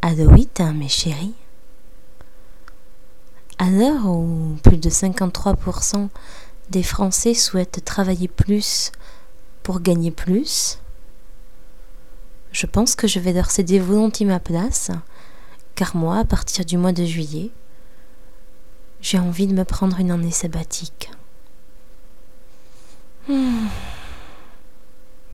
Adouite, mes chéris. À l'heure où plus de 53% des Français souhaitent travailler plus pour gagner plus, je pense que je vais leur céder volontiers ma place, car moi, à partir du mois de juillet, j'ai envie de me prendre une année sabbatique.